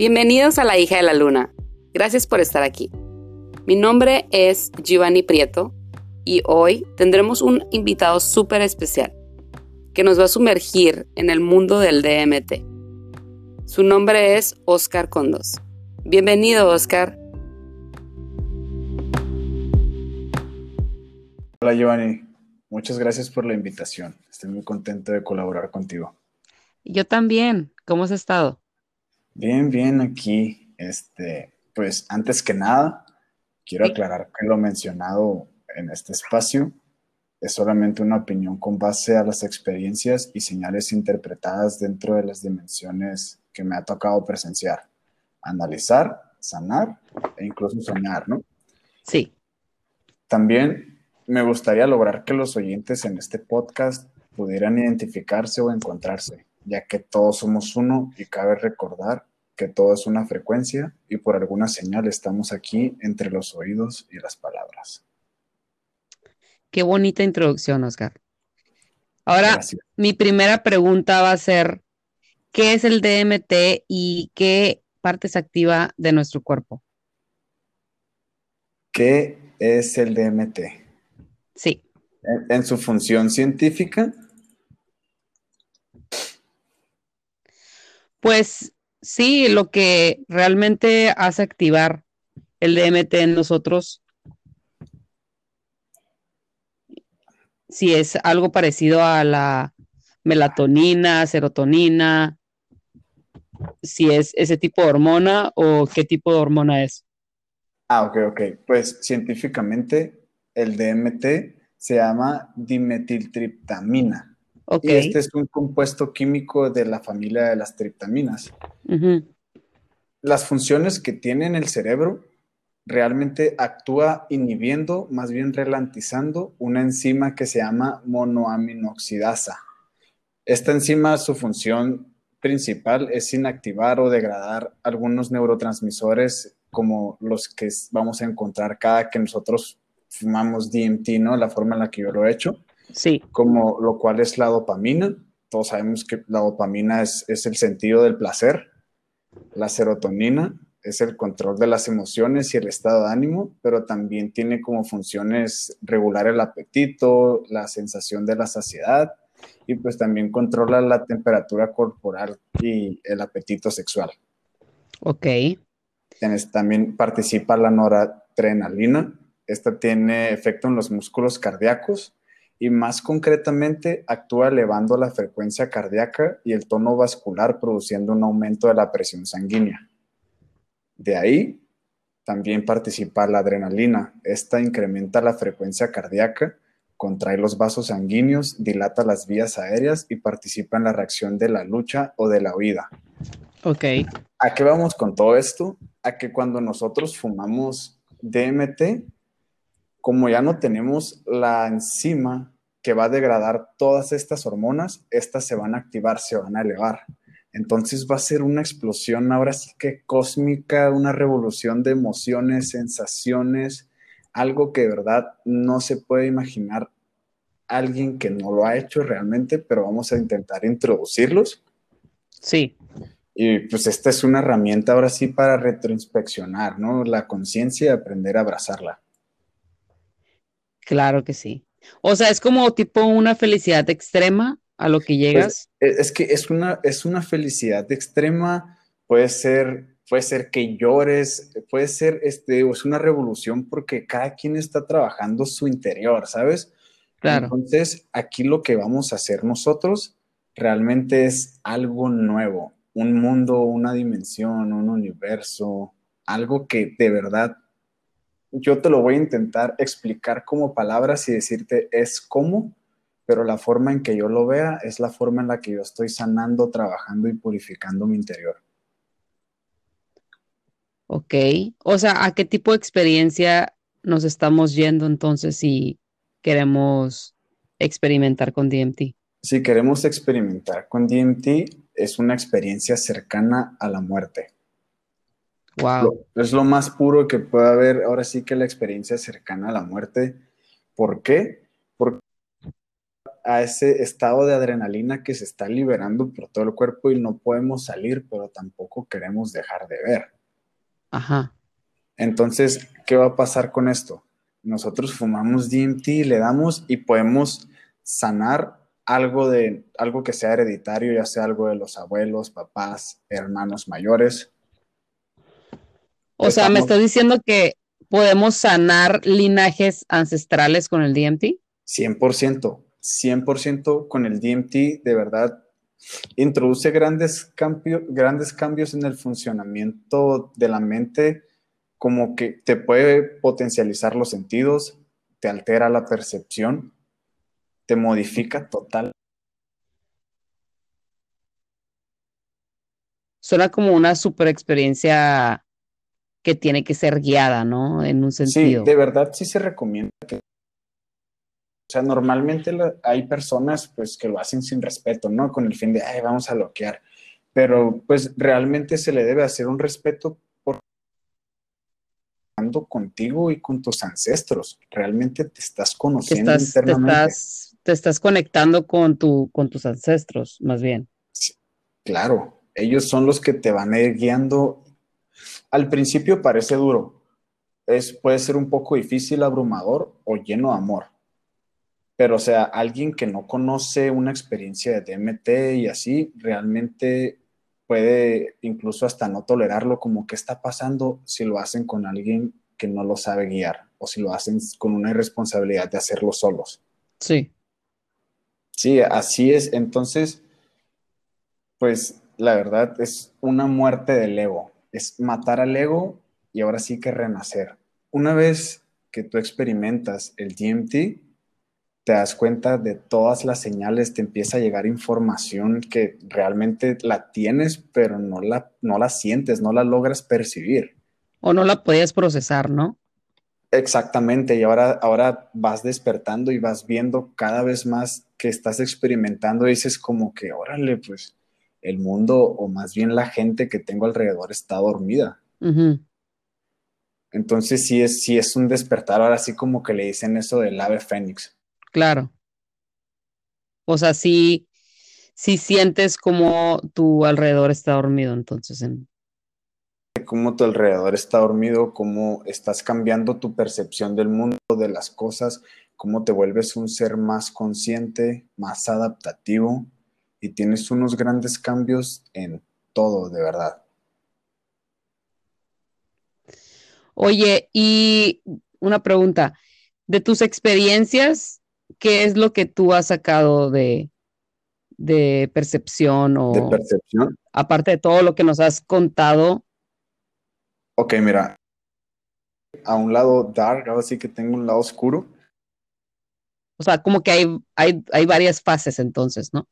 Bienvenidos a La hija de la luna. Gracias por estar aquí. Mi nombre es Giovanni Prieto y hoy tendremos un invitado súper especial que nos va a sumergir en el mundo del DMT. Su nombre es Oscar Condos. Bienvenido, Oscar. Hola, Giovanni. Muchas gracias por la invitación. Estoy muy contento de colaborar contigo. Yo también. ¿Cómo has estado? Bien, bien, aquí. Este, pues antes que nada, quiero aclarar que lo mencionado en este espacio es solamente una opinión con base a las experiencias y señales interpretadas dentro de las dimensiones que me ha tocado presenciar, analizar, sanar e incluso soñar, ¿no? Sí. También me gustaría lograr que los oyentes en este podcast pudieran identificarse o encontrarse, ya que todos somos uno y cabe recordar que todo es una frecuencia y por alguna señal estamos aquí entre los oídos y las palabras. Qué bonita introducción, Oscar. Ahora, mi primera pregunta va a ser, ¿qué es el DMT y qué parte se activa de nuestro cuerpo? ¿Qué es el DMT? Sí. en su función científica. Pues Sí, lo que realmente hace activar el DMT en nosotros, si es algo parecido a la melatonina, serotonina, si es ese tipo de hormona o qué tipo de hormona es. Ah, ok, ok. Pues científicamente el DMT se llama dimetiltriptamina. Y este es un compuesto químico de la familia de las triptaminas. Las funciones que tiene en el cerebro realmente actúa inhibiendo, más bien relantizando, una enzima que se llama monoaminoxidasa. Esta enzima, su función principal es inactivar o degradar algunos neurotransmisores como los que vamos a encontrar cada que nosotros fumamos DMT, ¿no? La forma en la que yo lo he hecho. Sí. Como lo cual es la dopamina. Todos sabemos que la dopamina es, es el sentido del placer. La serotonina es el control de las emociones y el estado de ánimo, pero también tiene como funciones regular el apetito, la sensación de la saciedad y pues también controla la temperatura corporal y el apetito sexual. Ok. también participa la noradrenalina. Esta tiene efecto en los músculos cardíacos y más concretamente actúa elevando la frecuencia cardíaca y el tono vascular produciendo un aumento de la presión sanguínea. De ahí también participa la adrenalina. Esta incrementa la frecuencia cardíaca, contrae los vasos sanguíneos, dilata las vías aéreas y participa en la reacción de la lucha o de la huida. Ok. ¿A qué vamos con todo esto? A que cuando nosotros fumamos DMT, como ya no tenemos la enzima que va a degradar todas estas hormonas, estas se van a activar, se van a elevar. Entonces va a ser una explosión ahora sí que cósmica, una revolución de emociones, sensaciones, algo que de verdad no se puede imaginar alguien que no lo ha hecho realmente, pero vamos a intentar introducirlos. Sí. Y pues esta es una herramienta ahora sí para retroinspeccionar, ¿no? La conciencia y aprender a abrazarla. Claro que sí. O sea, es como tipo una felicidad extrema a lo que pues, llegas. es, que es una, es una felicidad extrema, puede ser, puede ser que llores, puede ser, este, es una revolución porque cada quien está trabajando su interior, ¿sabes? Claro. Entonces, aquí lo que vamos a hacer nosotros realmente es algo nuevo, un mundo, una dimensión, un universo, algo que de verdad yo te lo voy a intentar explicar como palabras y decirte es cómo, pero la forma en que yo lo vea es la forma en la que yo estoy sanando, trabajando y purificando mi interior. Ok, o sea, ¿a qué tipo de experiencia nos estamos yendo entonces si queremos experimentar con DMT? Si queremos experimentar con DMT, es una experiencia cercana a la muerte. Wow. Es lo más puro que puede haber, ahora sí que la experiencia cercana a la muerte. ¿Por qué? Porque a ese estado de adrenalina que se está liberando por todo el cuerpo y no podemos salir, pero tampoco queremos dejar de ver. Ajá. Entonces, ¿qué va a pasar con esto? Nosotros fumamos DMT, le damos y podemos sanar algo de algo que sea hereditario, ya sea algo de los abuelos, papás, hermanos mayores. O sea, me estás diciendo que podemos sanar linajes ancestrales con el DMT? 100%, 100% con el DMT, de verdad, introduce grandes, grandes cambios en el funcionamiento de la mente, como que te puede potencializar los sentidos, te altera la percepción, te modifica total. Suena como una super experiencia que tiene que ser guiada, ¿no? En un sentido. Sí, de verdad sí se recomienda que... O sea, normalmente hay personas pues que lo hacen sin respeto, ¿no? Con el fin de, ay, vamos a bloquear. Pero pues realmente se le debe hacer un respeto por contigo y con tus ancestros. Realmente te estás conociendo internamente. Te estás, conectando con, tu, con tus ancestros, más bien. claro, ellos son los que te van a ir guiando al principio parece duro, es, puede ser un poco difícil, abrumador o lleno de amor. Pero, o sea, alguien que no conoce una experiencia de DMT y así, realmente puede incluso hasta no tolerarlo como que está pasando si lo hacen con alguien que no lo sabe guiar o si lo hacen con una irresponsabilidad de hacerlo solos. Sí. Sí, así es. Entonces, pues la verdad es una muerte del ego es matar al ego y ahora sí que renacer. Una vez que tú experimentas el DMT, te das cuenta de todas las señales, te empieza a llegar información que realmente la tienes, pero no la, no la sientes, no la logras percibir. O no la podías procesar, ¿no? Exactamente, y ahora, ahora vas despertando y vas viendo cada vez más que estás experimentando y dices como que, órale, pues el mundo o más bien la gente que tengo alrededor está dormida. Entonces sí es, sí es un despertar, ahora sí como que le dicen eso del ave fénix. Claro. O sea, sí, sí sientes como tu alrededor está dormido, entonces. En... Cómo tu alrededor está dormido, cómo estás cambiando tu percepción del mundo, de las cosas, cómo te vuelves un ser más consciente, más adaptativo y tienes unos grandes cambios en todo, de verdad. Oye, y una pregunta, de tus experiencias, ¿qué es lo que tú has sacado de, de percepción o... De percepción. Aparte de todo lo que nos has contado. Ok, mira, a un lado dark, ahora sí que tengo un lado oscuro. O sea, como que hay, hay, hay varias fases entonces, ¿no?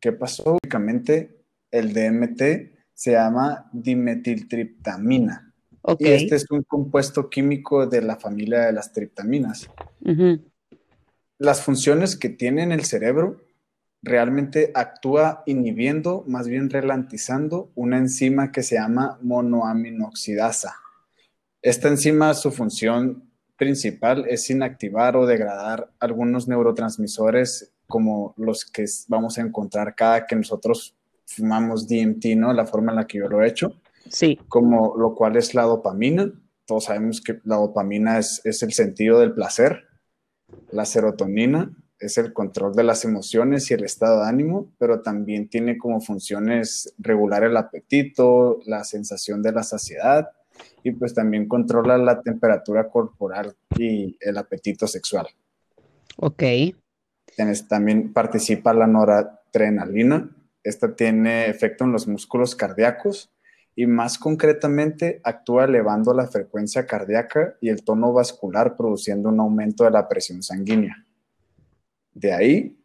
¿Qué pasó? Básicamente, el DMT se llama dimetiltriptamina. Y este es un compuesto químico de la familia de las triptaminas. Las funciones que tiene en el cerebro realmente actúa inhibiendo, más bien relantizando, una enzima que se llama monoaminoxidasa. Esta enzima, su función principal es inactivar o degradar algunos neurotransmisores como los que vamos a encontrar cada que nosotros fumamos DMT, ¿no? La forma en la que yo lo he hecho. Sí. Como lo cual es la dopamina. Todos sabemos que la dopamina es, es el sentido del placer. La serotonina es el control de las emociones y el estado de ánimo, pero también tiene como funciones regular el apetito, la sensación de la saciedad y pues también controla la temperatura corporal y el apetito sexual. Ok. También participa la noradrenalina. Esta tiene efecto en los músculos cardíacos y más concretamente actúa elevando la frecuencia cardíaca y el tono vascular, produciendo un aumento de la presión sanguínea. De ahí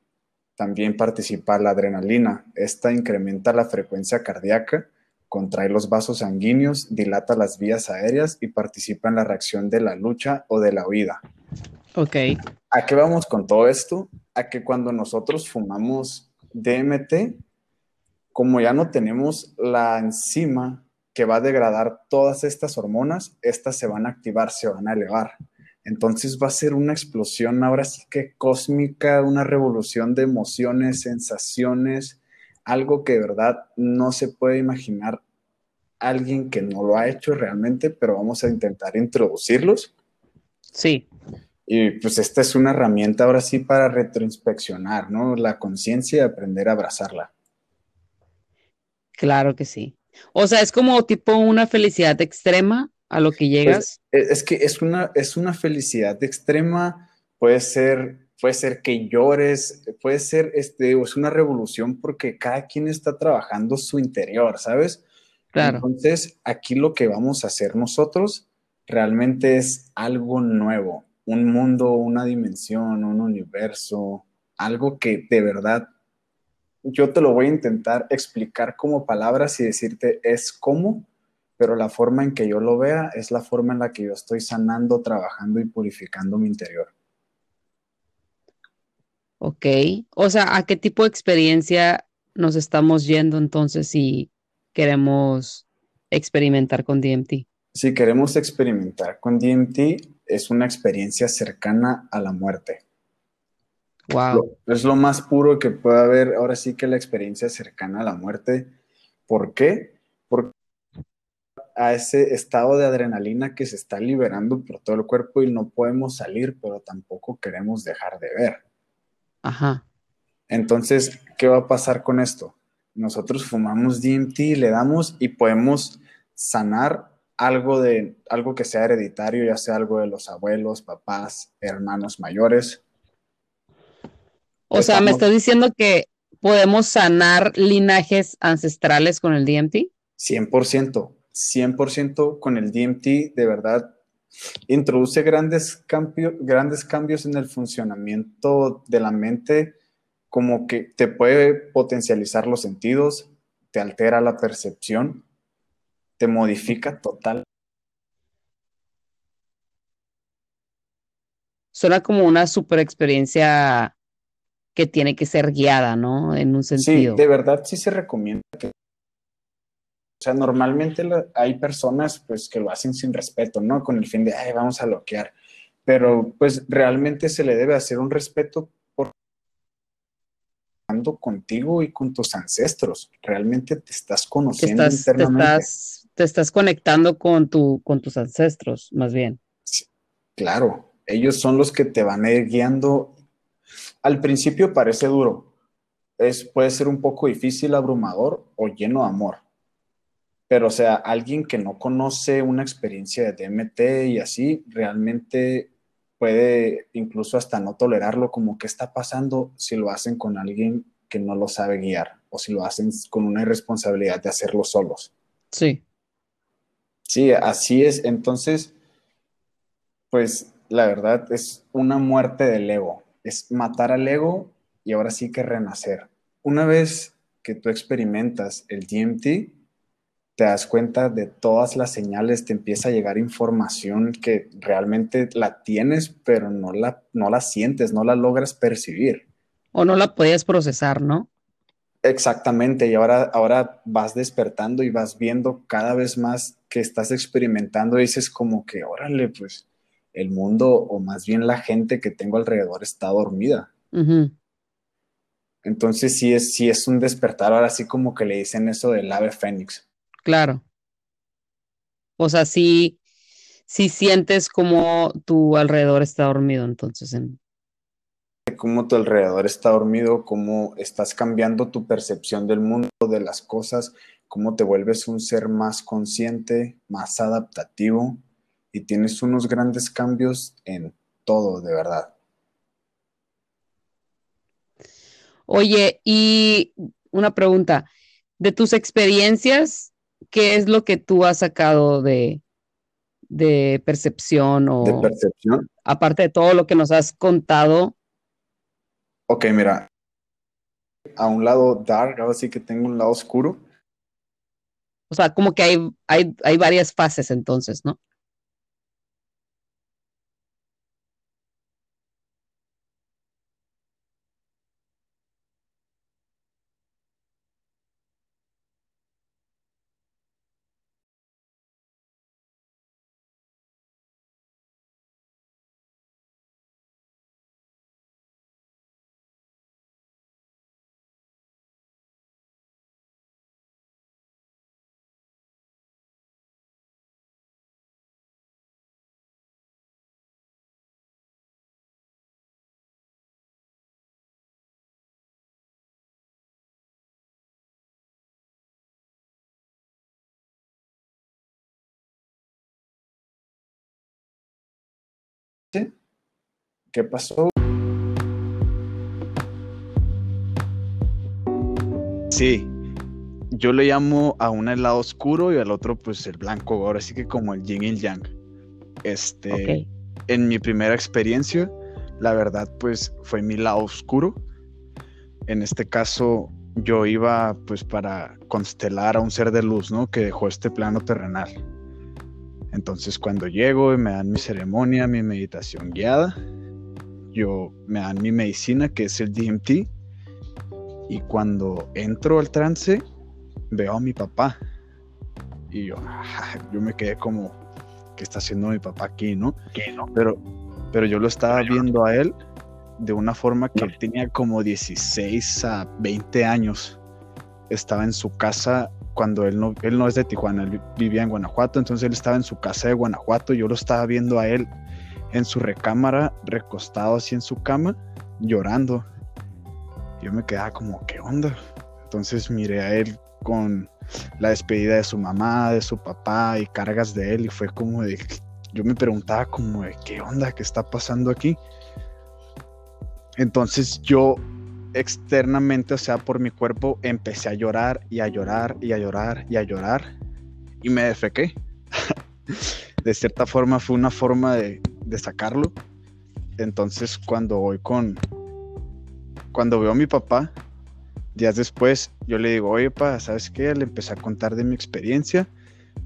también participa la adrenalina. Esta incrementa la frecuencia cardíaca, contrae los vasos sanguíneos, dilata las vías aéreas y participa en la reacción de la lucha o de la huida. Ok. ¿A qué vamos con todo esto? A que cuando nosotros fumamos DMT, como ya no tenemos la enzima que va a degradar todas estas hormonas, estas se van a activar, se van a elevar. Entonces va a ser una explosión ahora sí que cósmica, una revolución de emociones, sensaciones, algo que de verdad no se puede imaginar alguien que no lo ha hecho realmente, pero vamos a intentar introducirlos. Sí. Y pues esta es una herramienta ahora sí para retroinspeccionar, ¿no? La conciencia y aprender a abrazarla. Claro que sí. O sea, es como tipo una felicidad extrema a lo que pues, llegas. E, es que es una, es una felicidad extrema, puede ser, puede ser que llores, puede ser, este, es una revolución porque cada quien está trabajando su interior, ¿sabes? Claro. Entonces, aquí lo que vamos a hacer nosotros realmente es algo nuevo, un mundo, una dimensión, un universo, algo que de verdad yo te lo voy a intentar explicar como palabras y decirte es cómo, pero la forma en que yo lo vea es la forma en la que yo estoy sanando, trabajando y purificando mi interior. Ok, o sea, ¿a qué tipo de experiencia nos estamos yendo entonces si queremos experimentar con DMT? Si queremos experimentar con DMT, es una experiencia cercana a la muerte. Wow. Es lo más puro que puede haber, ahora sí que la experiencia cercana a la muerte. ¿Por qué? Porque a ese estado de adrenalina que se está liberando por todo el cuerpo y no podemos salir, pero tampoco queremos dejar de ver. Ajá. Entonces, ¿qué va a pasar con esto? Nosotros fumamos DMT, le damos y podemos sanar algo de algo que sea hereditario, ya sea algo de los abuelos, papás, hermanos mayores. O sea, me estás diciendo que podemos sanar linajes ancestrales con el DMT? 100%. 100% con el DMT, de verdad, introduce grandes, grandes cambios en el funcionamiento de la mente, como que te puede potencializar los sentidos, te altera la percepción, te modifica total. Suena como una super experiencia que tiene que ser guiada, ¿no? En un sentido. Sí, de verdad sí se recomienda que o sea, normalmente hay personas pues que lo hacen sin respeto, ¿no? Con el fin de, ay, vamos a bloquear. Pero pues realmente se le debe hacer un respeto contigo y con tus ancestros. Realmente te estás conociendo internamente. Te estás, te estás conectando con, tu, con tus ancestros, más bien. claro, ellos son los que te van a ir guiando. Al principio parece duro, es, puede ser un poco difícil, abrumador o lleno de amor pero, o sea, alguien que no conoce una experiencia de DMT y así, realmente puede incluso hasta no tolerarlo, como qué está pasando si lo hacen con alguien que no lo sabe guiar o si lo hacen con una irresponsabilidad de hacerlo solos. Sí. Sí, así es. Entonces, pues la verdad es una muerte del ego. Es matar al ego y ahora sí que renacer. Una vez que tú experimentas el DMT, te das cuenta de todas las señales, te empieza a llegar información que realmente la tienes, pero no la, no la sientes, no la logras percibir. O no la podías procesar, ¿no? Exactamente, y ahora, ahora vas despertando y vas viendo cada vez más que estás experimentando y dices como que, órale, pues el mundo o más bien la gente que tengo alrededor está dormida. Entonces sí es, sí es un despertar, ahora sí como que le dicen eso del ave fénix. Claro. O sea, sí, sí sientes como tu alrededor está dormido, entonces. En... Cómo tu alrededor está dormido, cómo estás cambiando tu percepción del mundo, de las cosas, cómo te vuelves un ser más consciente, más adaptativo y tienes unos grandes cambios en todo, de verdad. Oye, y una pregunta, de tus experiencias, ¿qué es lo que tú has sacado de, de percepción o... De percepción. Aparte de todo lo que nos has contado. Ok, mira, a un lado dark, ahora sí que tengo un lado oscuro. O sea, como que hay, hay, hay varias fases entonces, ¿no? ¿Qué pasó? Sí, yo le llamo a uno el lado oscuro y al otro pues el blanco, ahora sí que como el yin y el yang. Este, en mi primera experiencia, la verdad pues fue mi lado oscuro. En este caso yo iba pues para constelar a un ser de luz, ¿no? Que dejó este plano terrenal. Entonces cuando llego y me dan mi ceremonia, mi meditación guiada, yo me dan mi medicina que es el DMT y cuando entro al trance veo a mi papá y yo, yo me quedé como, ¿qué está haciendo mi papá aquí, no? no? Pero, pero yo lo estaba viendo a él de una forma que él tenía como 16 a 20 años. Estaba en su casa cuando él no, él no es de Tijuana, él vivía en Guanajuato, entonces él estaba en su casa de Guanajuato, yo lo estaba viendo a él en su recámara, recostado así en su cama, llorando. Yo me quedaba como, ¿qué onda? Entonces miré a él con la despedida de su mamá, de su papá y cargas de él y fue como de, yo me preguntaba como de, ¿qué onda? ¿Qué está pasando aquí? Entonces yo externamente, o sea, por mi cuerpo, empecé a llorar y a llorar y a llorar y a llorar y me defequé. de cierta forma fue una forma de, de, sacarlo. Entonces cuando voy con, cuando veo a mi papá, días después, yo le digo, oye, pa, ¿sabes qué? Le empecé a contar de mi experiencia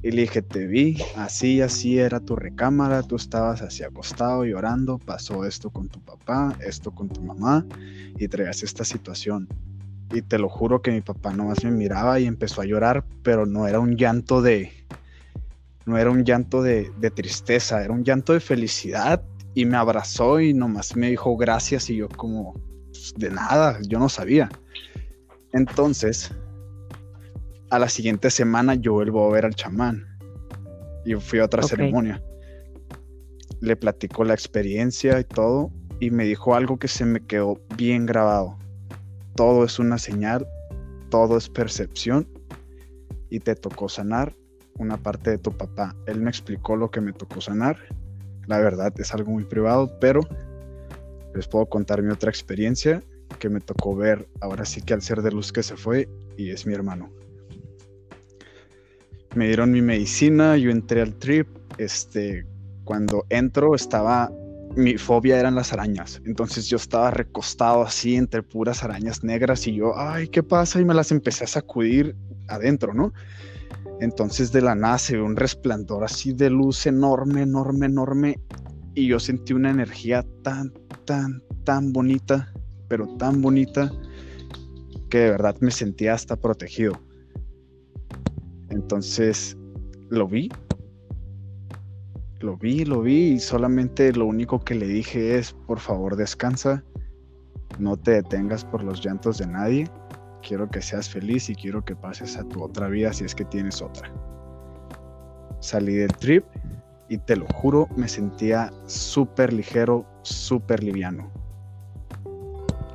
y le dije, te vi, así, así era tu recámara, tú estabas así acostado llorando, pasó esto con tu papá, esto con tu mamá y traías esta situación. Y te lo juro que mi papá nomás me miraba y empezó a llorar, pero no era un llanto de, no era un llanto de, de tristeza, era un llanto de felicidad y me abrazó y nomás me dijo gracias y yo como, pues, de nada, yo no sabía. Entonces, a la siguiente semana yo vuelvo a ver al chamán y fui a otra ceremonia. Le platicó la experiencia y todo y me dijo algo que se me quedó bien grabado. Todo es una señal, todo es percepción y te tocó sanar una parte de tu papá. Él me explicó lo que me tocó sanar. La verdad es algo muy privado, pero les puedo contar mi otra experiencia que me tocó ver ahora sí que al ser de luz que se fue y es mi hermano me dieron mi medicina, yo entré al trip, este, cuando entro estaba, mi fobia eran las arañas, entonces yo estaba recostado así entre puras arañas negras y yo, ay, ¿qué pasa? Y me las empecé a sacudir adentro, ¿no? Entonces de la nada se ve un resplandor así de luz enorme, enorme, enorme y yo sentí una energía tan, tan, tan bonita, pero tan bonita que de verdad me sentía hasta protegido. Entonces lo vi, lo vi, lo vi y solamente lo único que le dije es, por favor descansa, no te detengas por los llantos de nadie, quiero que seas feliz y quiero que pases a tu otra vida si es que tienes otra. Salí del trip y te lo juro, me sentía súper ligero, súper liviano.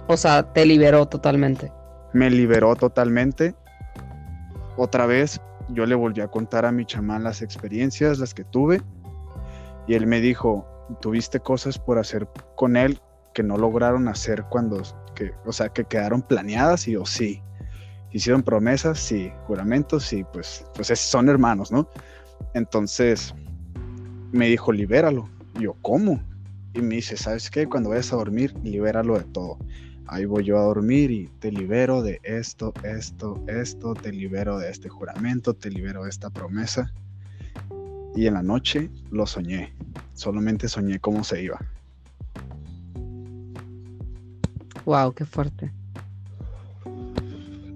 O sea, te liberó totalmente. Me liberó totalmente otra vez yo le volví a contar a mi chamán las experiencias, las que tuve, y él me dijo, tuviste cosas por hacer con él que no lograron hacer cuando, que, o sea, que quedaron planeadas y yo sí. Hicieron promesas, sí, juramentos, sí, pues, pues son hermanos, ¿no? Entonces me dijo, libéralo. Y yo, ¿cómo? Y me dice, ¿sabes qué? Cuando vayas a dormir, libéralo de todo. Ahí voy yo a dormir y te libero de esto, esto, esto, te libero de este juramento, te libero de esta promesa. Y en la noche lo soñé. Solamente soñé cómo se iba. Wow, qué fuerte.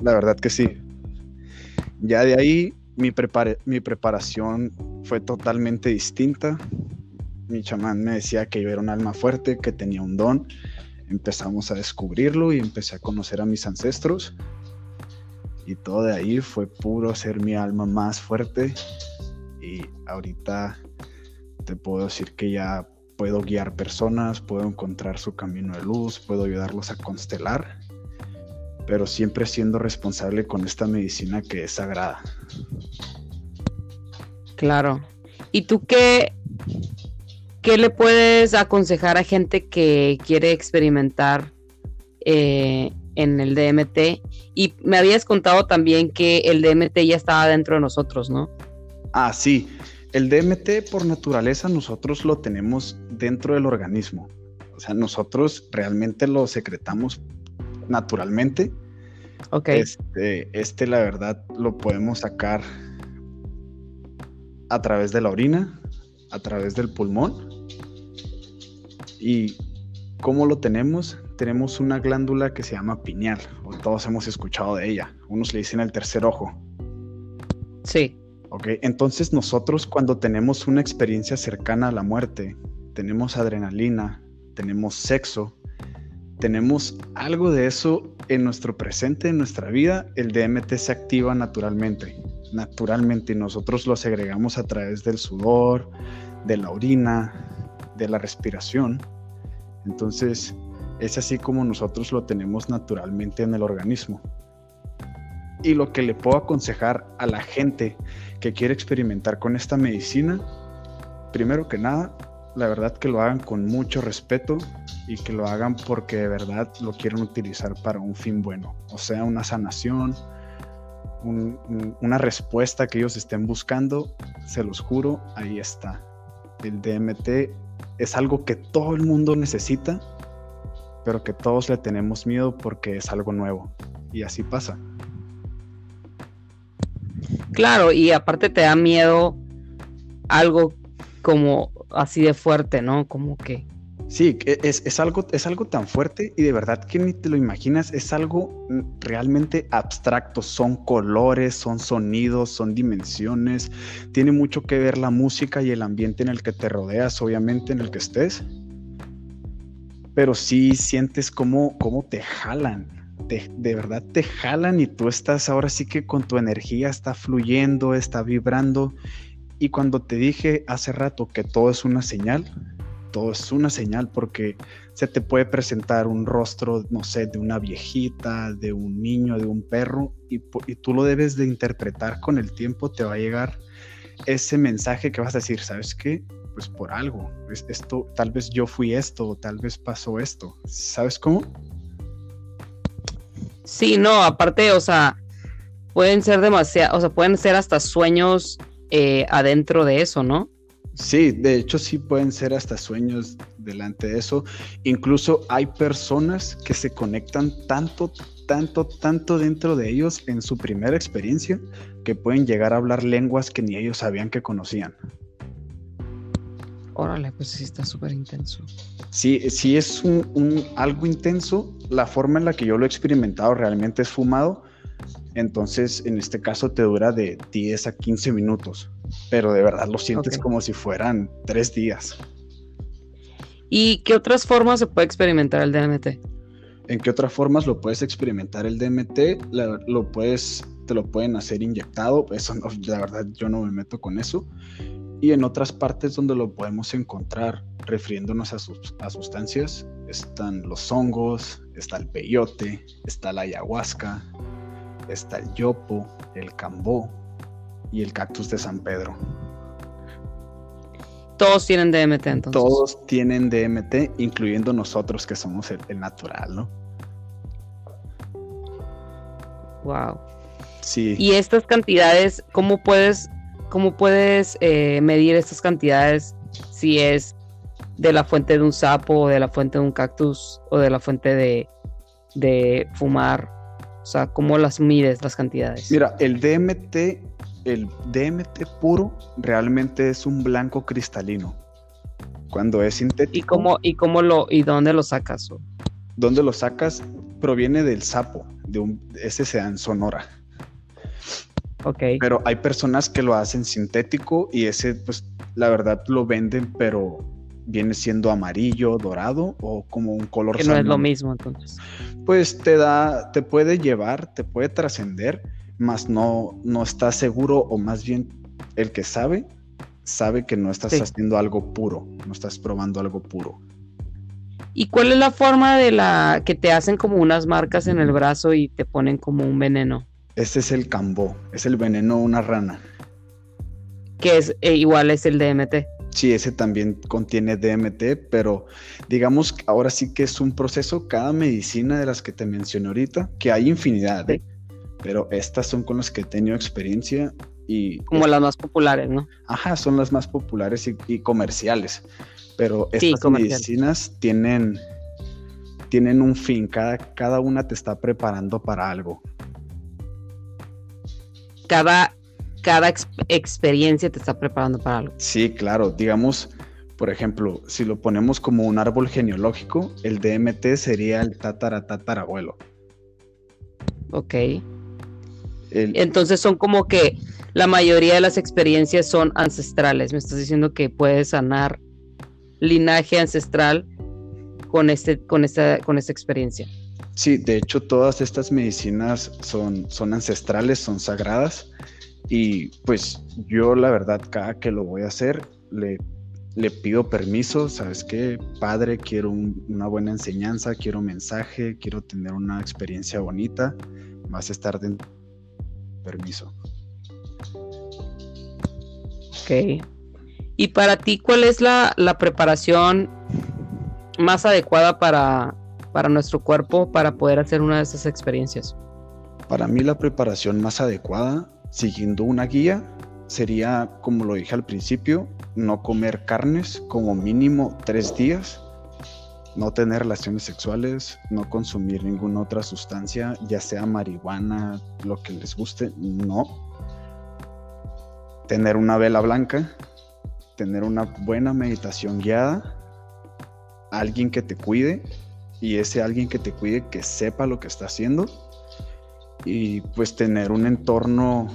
La verdad que sí. Ya de ahí mi, mi preparación fue totalmente distinta. Mi chamán me decía que yo era un alma fuerte, que tenía un don. Empezamos a descubrirlo y empecé a conocer a mis ancestros. Y todo de ahí fue puro ser mi alma más fuerte. Y ahorita te puedo decir que ya puedo guiar personas, puedo encontrar su camino de luz, puedo ayudarlos a constelar, pero siempre siendo responsable con esta medicina que es sagrada. Claro. ¿Y tú qué, qué le puedes aconsejar a gente que quiere experimentar eh, en el DMT? Y me habías contado también que el DMT ya estaba dentro de nosotros, ¿no? Ah, sí. El DMT por naturaleza nosotros lo tenemos dentro del organismo. O sea, nosotros realmente lo secretamos naturalmente. Ok. Este, este, la verdad, lo podemos sacar a través de la orina, a través del pulmón. ¿Y cómo lo tenemos? Tenemos una glándula que se llama pineal, o todos hemos escuchado de ella. Unos le dicen el tercer ojo. Sí. Ok, entonces nosotros cuando tenemos una experiencia cercana a la muerte, tenemos adrenalina, tenemos sexo, tenemos algo de eso en nuestro presente, en nuestra vida, el DMT se activa naturalmente, naturalmente, y nosotros lo segregamos a través del sudor, de la orina, de la respiración. Entonces, es así como nosotros lo tenemos naturalmente en el organismo. Y lo que le puedo aconsejar a la gente que quiere experimentar con esta medicina, primero que nada, la verdad que lo hagan con mucho respeto y que lo hagan porque de verdad lo quieren utilizar para un fin bueno, o sea, una sanación, una respuesta que ellos estén buscando, se los juro, ahí está. El DMT es algo que todo el mundo necesita, pero que todos le tenemos miedo porque es algo nuevo. Y así pasa. Claro, y aparte te da miedo algo como así de fuerte, ¿no? Como que... Sí, es, es, algo, es algo tan fuerte y de verdad que ni te lo imaginas, es algo realmente abstracto, son colores, son sonidos, son dimensiones, tiene mucho que ver la música y el ambiente en el que te rodeas, obviamente en el que estés, pero sí sientes cómo, cómo te jalan, de verdad te jalan y tú estás ahora sí que con tu energía está fluyendo, está vibrando. Y cuando te dije hace rato que todo es una señal, todo es una señal porque se te puede presentar un rostro, no sé, de una viejita, de un niño, de un perro, y, tú lo debes de interpretar con el tiempo, te va a llegar ese mensaje que vas a decir, ¿sabes qué? Pues por algo, esto, tal vez yo fui esto, tal vez pasó esto, ¿sabes cómo? Sí, no, aparte, o sea, pueden ser demasiado, o sea, pueden ser hasta sueños eh, adentro de eso, ¿no? Sí, de hecho sí pueden ser hasta sueños delante de eso. Incluso hay personas que se conectan tanto, tanto, tanto dentro de ellos en su primera experiencia que pueden llegar a hablar lenguas que ni ellos sabían que conocían. Órale, pues sí está súper intenso. Sí, sí es un, algo intenso. La forma en la que yo lo he experimentado realmente es fumado. Entonces, en este caso te dura de 10 a 15 minutos. Pero de verdad lo sientes como si fueran tres días. ¿Y qué otras formas se puede experimentar el DMT? ¿En qué otras formas lo puedes experimentar el DMT? lo puedes, te lo pueden hacer inyectado. Eso, la verdad, yo no me meto con eso y en otras partes donde lo podemos encontrar refiriéndonos a, sus, sustancias están los hongos, está el peyote, está la ayahuasca, está el yopo, el cambó y el cactus de San Pedro. Todos tienen DMT entonces. Todos tienen DMT, incluyendo nosotros que somos el, natural, ¿no? Wow. Sí. Y estas cantidades, ¿cómo puedes, cómo puedes eh, medir estas cantidades si es de la fuente de un sapo, o de la fuente de un cactus, o de la fuente de, de fumar? O sea, ¿cómo las mides las cantidades? Mira, el DMT el DMT puro realmente es un blanco cristalino. Cuando es sintético. ¿Y cómo, y cómo lo, y dónde lo sacas? ¿Dónde lo sacas? Proviene del sapo, de un, ese se en Sonora. Ok. Pero hay personas que lo hacen sintético y ese, pues, la verdad lo venden, pero viene siendo amarillo, dorado o como un color. Que no es lo mismo entonces. Pues te da, te puede llevar, te puede trascender más no, no estás seguro o más bien el que sabe, sabe que no estás haciendo algo puro, no estás probando algo puro. ¿Y cuál es la forma de la que te hacen como unas marcas en el brazo y te ponen como un veneno? Ese es el cambó, es el veneno de una rana. Que es eh, igual es el DMT. Sí, ese también contiene DMT, pero digamos ahora sí que es un proceso, cada medicina de las que te mencioné ahorita, que hay infinidad, de pero estas son con las que he tenido experiencia y... Como las más populares, ¿no? Ajá, son las más populares y, comerciales, pero estas medicinas tienen, tienen un fin, cada, cada una te está preparando para algo. Cada, cada experiencia te está preparando para algo. Sí, claro, digamos... Por ejemplo, si lo ponemos como un árbol genealógico, el DMT sería el tatara tatarabuelo. Ok. Entonces son como que la mayoría de las experiencias son ancestrales. Me estás diciendo que puedes sanar linaje ancestral con, este, con, esta, con esta experiencia. Sí, de hecho todas estas medicinas son, son ancestrales, son sagradas y pues yo la verdad cada que lo voy a hacer le, le pido permiso, ¿sabes qué? Padre, quiero una buena enseñanza, quiero mensaje, quiero tener una experiencia bonita, vas a estar dentro permiso. Ok. Y para ti, ¿cuál es la, preparación más adecuada para, para nuestro cuerpo para poder hacer una de estas experiencias? Para mí la preparación más adecuada, siguiendo una guía, sería, como lo dije al principio, no comer carnes como mínimo tres días no tener relaciones sexuales, no consumir ninguna otra sustancia, ya sea marihuana, lo que les guste, no. Tener una vela blanca, tener una buena meditación guiada, alguien que te cuide y ese alguien que te cuide que sepa lo que está haciendo y pues tener un entorno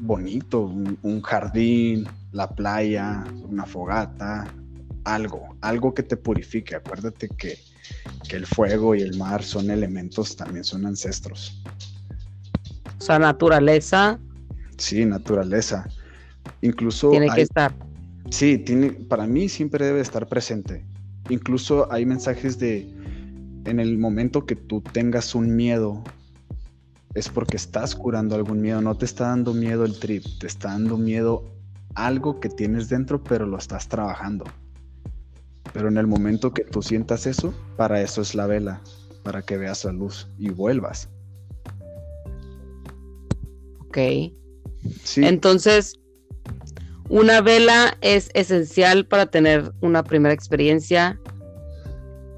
bonito, un, jardín, la playa, una fogata, algo, algo que te purifique. Acuérdate que, el fuego y el mar son elementos, también son ancestros. O sea, naturaleza. Sí, naturaleza. Incluso. Tiene que estar. Sí, tiene, para mí siempre debe estar presente. Incluso hay mensajes de. En el momento que tú tengas un miedo, es porque estás curando algún miedo. No te está dando miedo el trip, te está dando miedo algo que tienes dentro, pero lo estás trabajando. Pero en el momento que tú sientas eso, para eso es la vela, para que veas la luz y vuelvas. Ok. Sí. Entonces, una vela es esencial para tener una primera experiencia.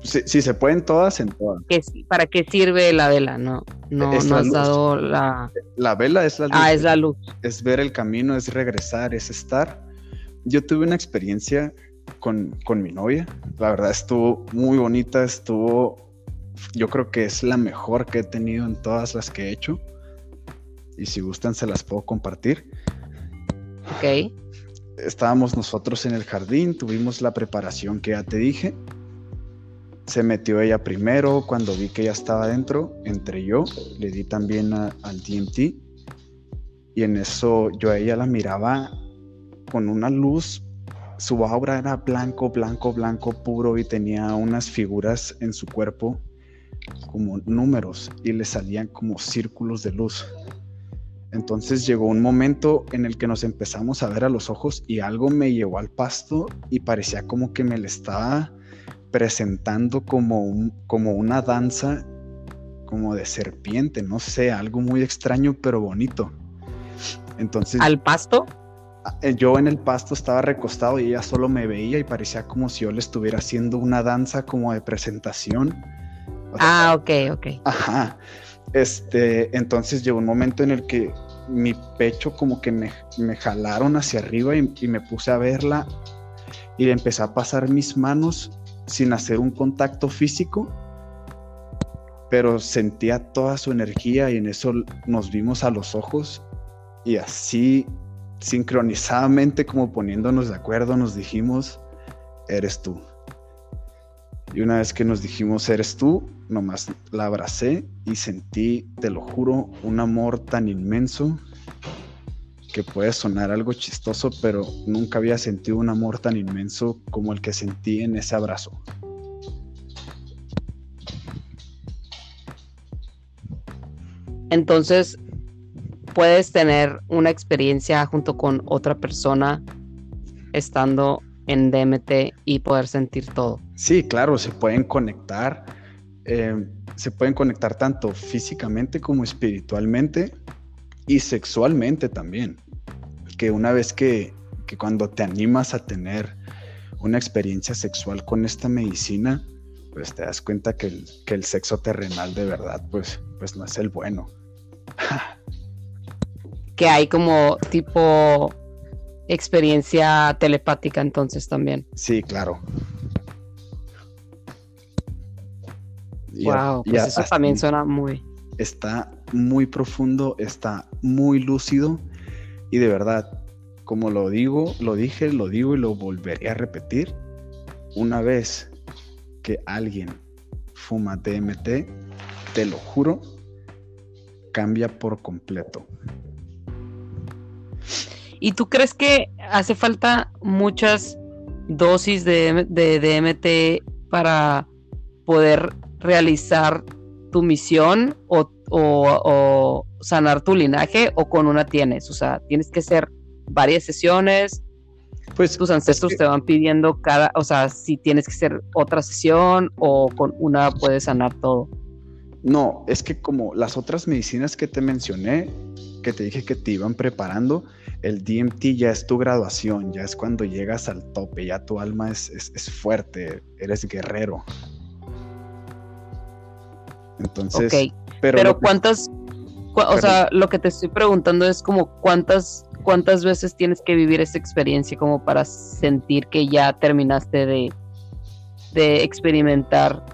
Si, se pueden todas, en todas. ¿Para qué sirve la vela? No, no, no has dado la. La vela es la luz. Ah, es la luz. Es ver el camino, es regresar, es estar. Yo tuve una experiencia con, mi novia. La verdad estuvo muy bonita, estuvo, yo creo que es la mejor que he tenido en todas las que he hecho. Y si gustan se las puedo compartir. Ok. Estábamos nosotros en el jardín, tuvimos la preparación que ya te dije. Se metió ella primero, cuando vi que ella estaba dentro, entré yo, le di también al DMT y en eso yo a ella la miraba con una luz su obra era blanco, blanco, blanco, puro y tenía unas figuras en su cuerpo como números y le salían como círculos de luz. Entonces llegó un momento en el que nos empezamos a ver a los ojos y algo me llevó al pasto y parecía como que me le estaba presentando como, un, como una danza como de serpiente, no sé, algo muy extraño pero bonito. Entonces... ¿Al pasto? Eh, yo en el pasto estaba recostado y ella solo me veía y parecía como si yo le estuviera haciendo una danza como de presentación. ah, ok, ok. Ajá. Este, entonces llegó un momento en el que mi pecho como que me, jalaron hacia arriba y, y, me puse a verla y le empecé a pasar mis manos sin hacer un contacto físico, pero sentía toda su energía y en eso nos vimos a los ojos y así sincronizadamente como poniéndonos de acuerdo nos dijimos, eres tú. Y una vez que nos dijimos, eres tú, nomás la abracé y sentí, te lo juro, un amor tan inmenso que puede sonar algo chistoso, pero nunca había sentido un amor tan inmenso como el que sentí en ese abrazo. Entonces, puedes tener una experiencia junto con otra persona estando en DMT y poder sentir todo. Sí, claro, se pueden conectar, eh, se pueden conectar tanto físicamente como espiritualmente y sexualmente también. Que una vez que, que cuando te animas a tener una experiencia sexual con esta medicina, pues te das cuenta que el, que el sexo terrenal de verdad, pues, pues no es el bueno. que hay como tipo experiencia telepática entonces también. Sí, claro. Wow, pues eso también suena muy. Está muy profundo, está muy lúcido y de verdad, como lo digo, lo dije, lo digo y lo volveré a repetir. Una vez que alguien fuma DMT, te lo juro, cambia por completo. ¿Y tú crees que hace falta muchas dosis de, DMT para poder realizar tu misión o, sanar tu linaje o con una tienes? O sea, tienes que hacer varias sesiones. Pues tus ancestros te van pidiendo cada, o sea, si tienes que hacer otra sesión o con una puedes sanar todo. No, es que como las otras medicinas que te mencioné, que te dije que te iban preparando, el DMT ya es tu graduación, ya es cuando llegas al tope, ya tu alma es, fuerte, eres guerrero. Entonces, pero, cuántas, o sea, lo que te estoy preguntando es como cuántas, cuántas veces tienes que vivir esa experiencia como para sentir que ya terminaste de, de experimentar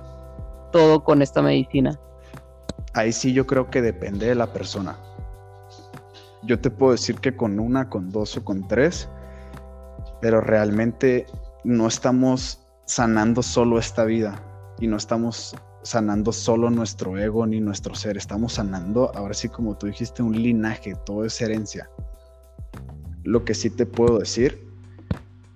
todo con esta medicina. Ahí sí yo creo que depende de la persona yo te puedo decir que con una, con dos o con tres, pero realmente no estamos sanando solo esta vida y no estamos sanando solo nuestro ego ni nuestro ser, estamos sanando, ahora sí como tú dijiste, un linaje, todo es herencia. Lo que sí te puedo decir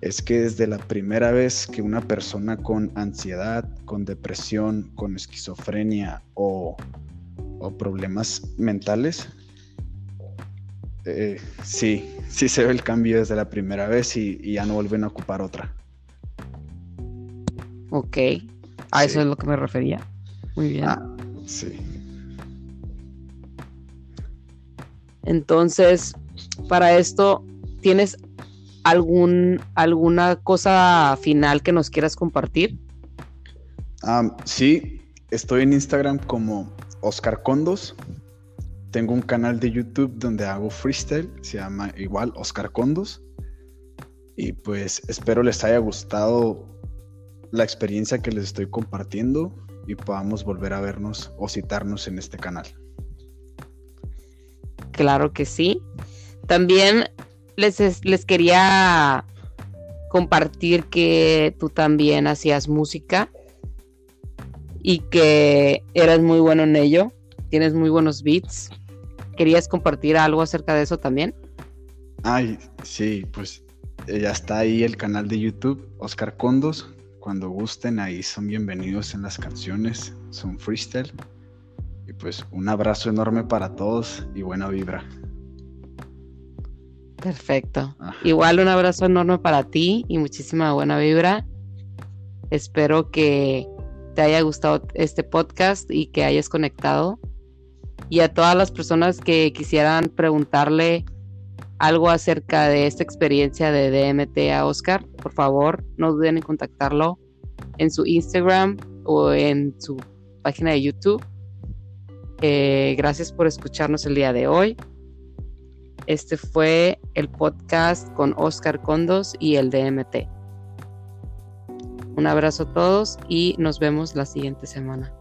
es que desde la primera vez que una persona con ansiedad, con depresión, con esquizofrenia o, o problemas mentales eh, sí, sí se ve el cambio desde la primera vez y, ya no vuelven a ocupar otra. Ok, a eso es lo que me refería. Muy bien. Ah, sí. Entonces, para esto, ¿tienes algún, alguna cosa final que nos quieras compartir? Ah, sí, estoy en Instagram como Oscar Condos tengo un canal de YouTube donde hago freestyle, se llama igual Oscar Condos. Y pues espero les haya gustado la experiencia que les estoy compartiendo y podamos volver a vernos o citarnos en este canal. Claro que sí. También les, les quería compartir que tú también hacías música y que eras muy bueno en ello tienes muy buenos beats. ¿Querías compartir algo acerca de eso también? Ay, sí, pues eh, ya está ahí el canal de YouTube, Oscar Condos, cuando gusten, ahí son bienvenidos en las canciones, son freestyle. Y pues un abrazo enorme para todos y buena vibra. Perfecto. Igual un abrazo enorme para ti y muchísima buena vibra. Espero que te haya gustado este podcast y que hayas conectado. Y a todas las personas que quisieran preguntarle algo acerca de esta experiencia de DMT a Oscar, por favor, no duden en contactarlo en su Instagram o en su página de YouTube. Eh, gracias por escucharnos el día de hoy. Este fue el podcast con Oscar Condos y el DMT. Un abrazo a todos y nos vemos la siguiente semana.